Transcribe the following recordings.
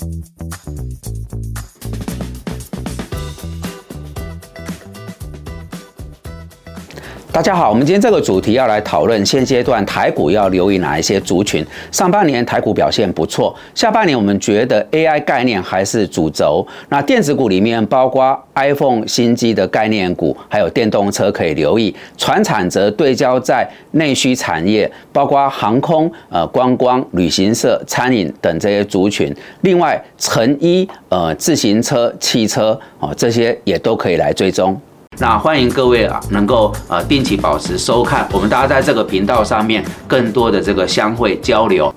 Thank you. 大家好，我们今天这个主题要来讨论现阶段台股要留意哪一些族群。上半年台股表现不错，下半年我们觉得 AI 概念还是主轴。那电子股里面包括 iPhone 新机的概念股，还有电动车可以留意。船产则对焦在内需产业，包括航空、呃观光、旅行社、餐饮等这些族群。另外，成衣、呃自行车、汽车哦这些也都可以来追踪。那欢迎各位啊，能够呃定期保持收看，我们大家在这个频道上面更多的这个相会交流。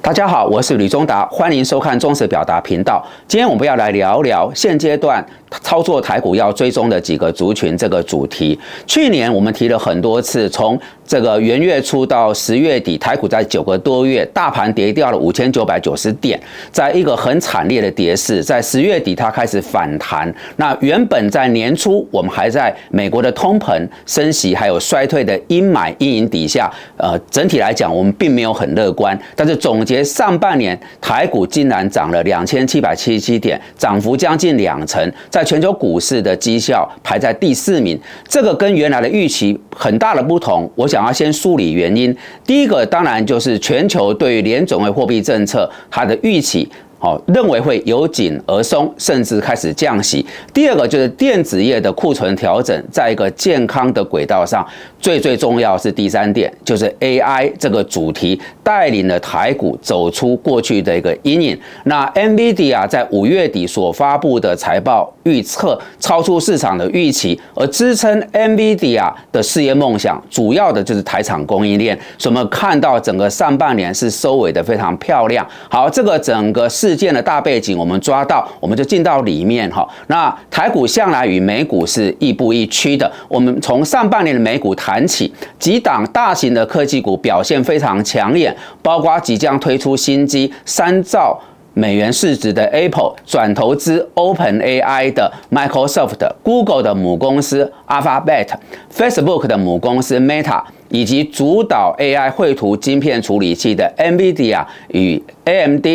大家好，我是吕中达，欢迎收看忠实表达频道。今天我们要来聊聊现阶段操作台股要追踪的几个族群这个主题。去年我们提了很多次，从这个元月初到十月底，台股在九个多月，大盘跌掉了五千九百九十点，在一个很惨烈的跌势，在十月底它开始反弹。那原本在年初，我们还在美国的通膨、升息还有衰退的阴霾阴影底下，呃，整体来讲我们并没有很乐观。但是总总结上半年，台股竟然涨了两千七百七十七点，涨幅将近两成，在全球股市的绩效排在第四名，这个跟原来的预期很大的不同。我想。要先梳理原因，第一个当然就是全球对于联总会货币政策它的预期。好，认为会由紧而松，甚至开始降息。第二个就是电子业的库存调整，在一个健康的轨道上。最最重要是第三点，就是 AI 这个主题带领了台股走出过去的一个阴影。那 NVIDIA 在五月底所发布的财报预测超出市场的预期，而支撑 NVIDIA 的事业梦想，主要的就是台厂供应链。所以我们看到整个上半年是收尾的非常漂亮。好，这个整个事件的大背景我们抓到，我们就进到里面哈。那台股向来与美股是亦步亦趋的。我们从上半年的美股台。谈起几档大型的科技股表现非常抢眼，包括即将推出新机三兆美元市值的 Apple，转投资 Open AI 的 Microsoft、Google 的母公司 Alphabet、Facebook 的母公司 Meta，以及主导 AI 绘图晶片处理器的 NVIDIA 与 AMD，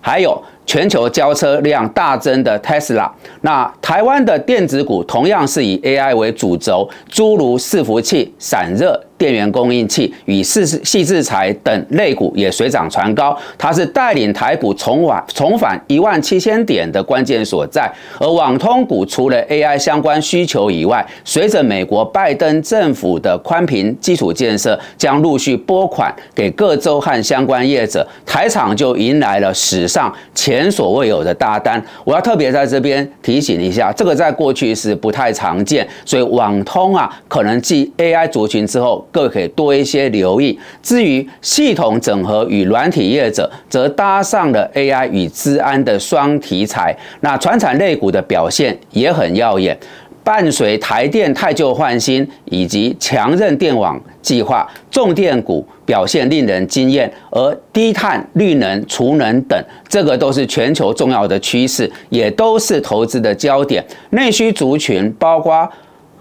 还有。全球交车量大增的 Tesla，那台湾的电子股同样是以 AI 为主轴，诸如伺服器、散热。电源供应器与细细制材等类股也水涨船高，它是带领台股重返重返一万七千点的关键所在。而网通股除了 AI 相关需求以外，随着美国拜登政府的宽频基础建设将陆续拨款给各州和相关业者，台厂就迎来了史上前所未有的大单。我要特别在这边提醒一下，这个在过去是不太常见，所以网通啊，可能继 AI 族群之后。各位可以多一些留意。至于系统整合与软体业者，则搭上了 AI 与资安的双题材。那传产类股的表现也很耀眼，伴随台电太旧换新以及强韧电网计划，重电股表现令人惊艳。而低碳、绿能、储能等，这个都是全球重要的趋势，也都是投资的焦点。内需族群包括。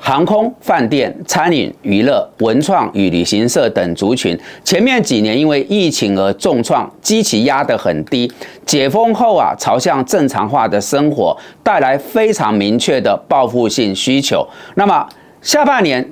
航空、饭店、餐饮、娱乐、文创与旅行社等族群，前面几年因为疫情而重创，基期压得很低。解封后啊，朝向正常化的生活，带来非常明确的报复性需求。那么下半年。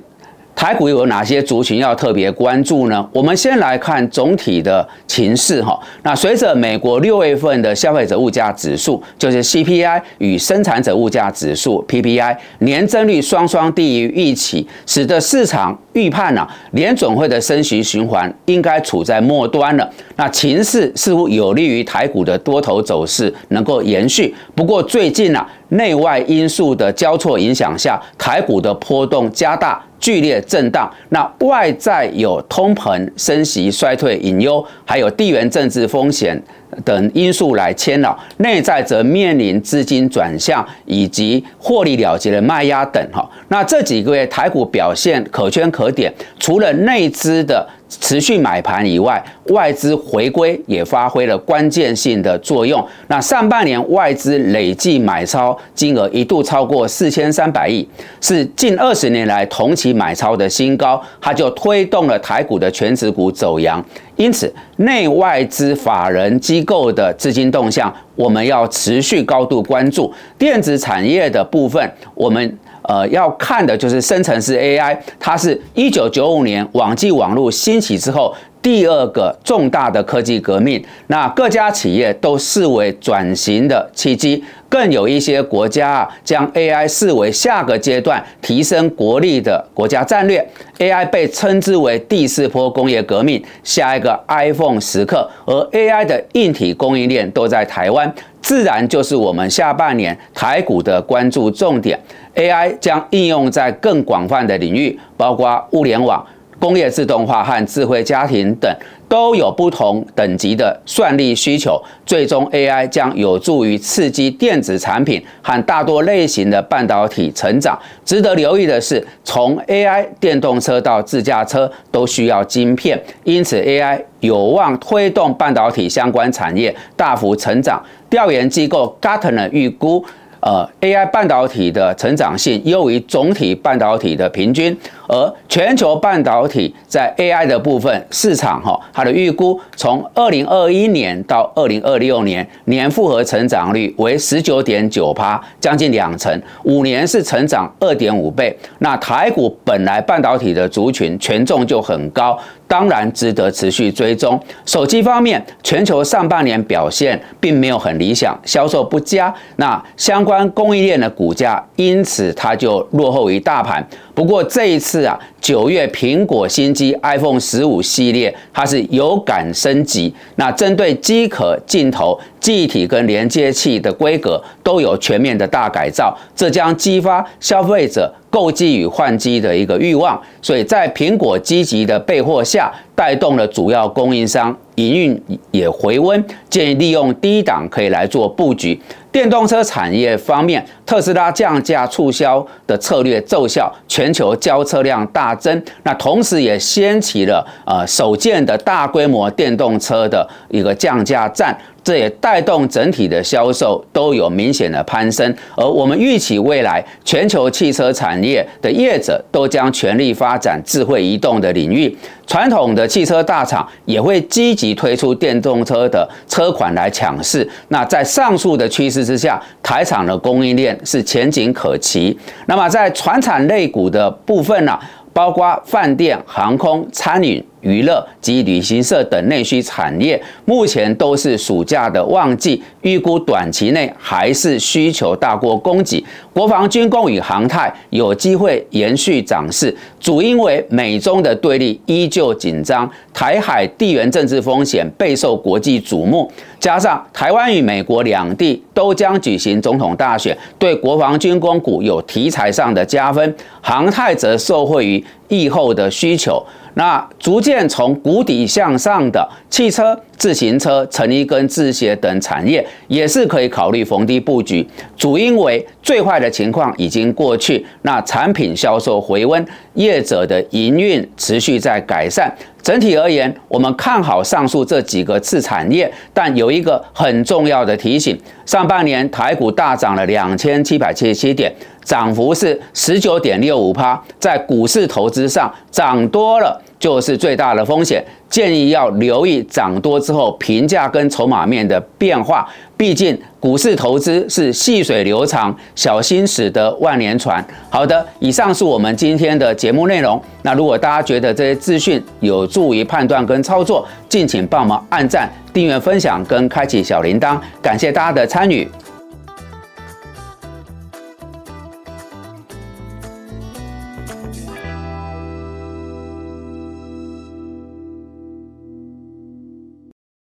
台股有哪些族群要特别关注呢？我们先来看总体的情势哈。那随着美国六月份的消费者物价指数，就是 CPI 与生产者物价指数 PPI 年增率双双低于预期，使得市场预判呢，联总会的升息循环应该处在末端了。那情势似乎有利于台股的多头走势能够延续。不过最近啊，内外因素的交错影响下，台股的波动加大。剧烈震荡，那外在有通膨、升息、衰退隐忧，还有地缘政治风险等因素来牵扰；内在则面临资金转向以及获利了结的卖压等。哈，那这几个月台股表现可圈可点，除了内资的。持续买盘以外，外资回归也发挥了关键性的作用。那上半年外资累计买超金额一度超过四千三百亿，是近二十年来同期买超的新高，它就推动了台股的全指股走阳。因此，内外资法人机机构的资金动向，我们要持续高度关注。电子产业的部分，我们呃要看的就是生成式 AI，它是一九九五年网际网络兴起之后。第二个重大的科技革命，那各家企业都视为转型的契机，更有一些国家啊，将 AI 视为下个阶段提升国力的国家战略。AI 被称之为第四波工业革命，下一个 iPhone 时刻，而 AI 的硬体供应链都在台湾，自然就是我们下半年台股的关注重点。AI 将应用在更广泛的领域，包括物联网。工业自动化和智慧家庭等都有不同等级的算力需求，最终 AI 将有助于刺激电子产品和大多类型的半导体成长。值得留意的是，从 AI 电动车到自驾车都需要晶片，因此 AI 有望推动半导体相关产业大幅成长。调研机构 Gartner 预估。呃，AI 半导体的成长性优于总体半导体的平均，而全球半导体在 AI 的部分市场哈，它的预估从二零二一年到二零二六年年复合成长率为十九点九趴，将近两成，五年是成长二点五倍。那台股本来半导体的族群权重就很高。当然值得持续追踪。手机方面，全球上半年表现并没有很理想，销售不佳。那相关供应链的股价因此它就落后于大盘。不过这一次啊，九月苹果新机 iPhone 十五系列它是有感升级。那针对机壳、镜头、记忆体跟连接器的规格都有全面的大改造，这将激发消费者。购机与换机的一个欲望，所以在苹果积极的备货下，带动了主要供应商营运也回温，建议利用低档可以来做布局。电动车产业方面，特斯拉降价促销的策略奏效，全球交车量大增，那同时也掀起了呃首件的大规模电动车的一个降价战。这也带动整体的销售都有明显的攀升，而我们预期未来全球汽车产业的业者都将全力发展智慧移动的领域，传统的汽车大厂也会积极推出电动车的车款来抢势。那在上述的趋势之下，台厂的供应链是前景可期。那么在船产类股的部分呢，包括饭店、航空、餐饮。娱乐及旅行社等内需产业，目前都是暑假的旺季，预估短期内还是需求大过供给。国防军工与航太有机会延续涨势，主因为美中的对立依旧紧张，台海地缘政治风险备受国际瞩目，加上台湾与美国两地都将举行总统大选，对国防军工股有题材上的加分，航太则受惠于疫后的需求。那逐渐从谷底向上的汽车、自行车、成衣跟制鞋等产业，也是可以考虑逢低布局。主因为最坏的情况已经过去，那产品销售回温，业者的营运持续在改善。整体而言，我们看好上述这几个次产业，但有一个很重要的提醒：上半年台股大涨了两千七百七十七点。涨幅是十九点六五趴，在股市投资上涨多了就是最大的风险，建议要留意涨多之后评价跟筹码面的变化。毕竟股市投资是细水流长，小心驶得万年船。好的，以上是我们今天的节目内容。那如果大家觉得这些资讯有助于判断跟操作，敬请帮忙按赞、订阅、分享跟开启小铃铛。感谢大家的参与。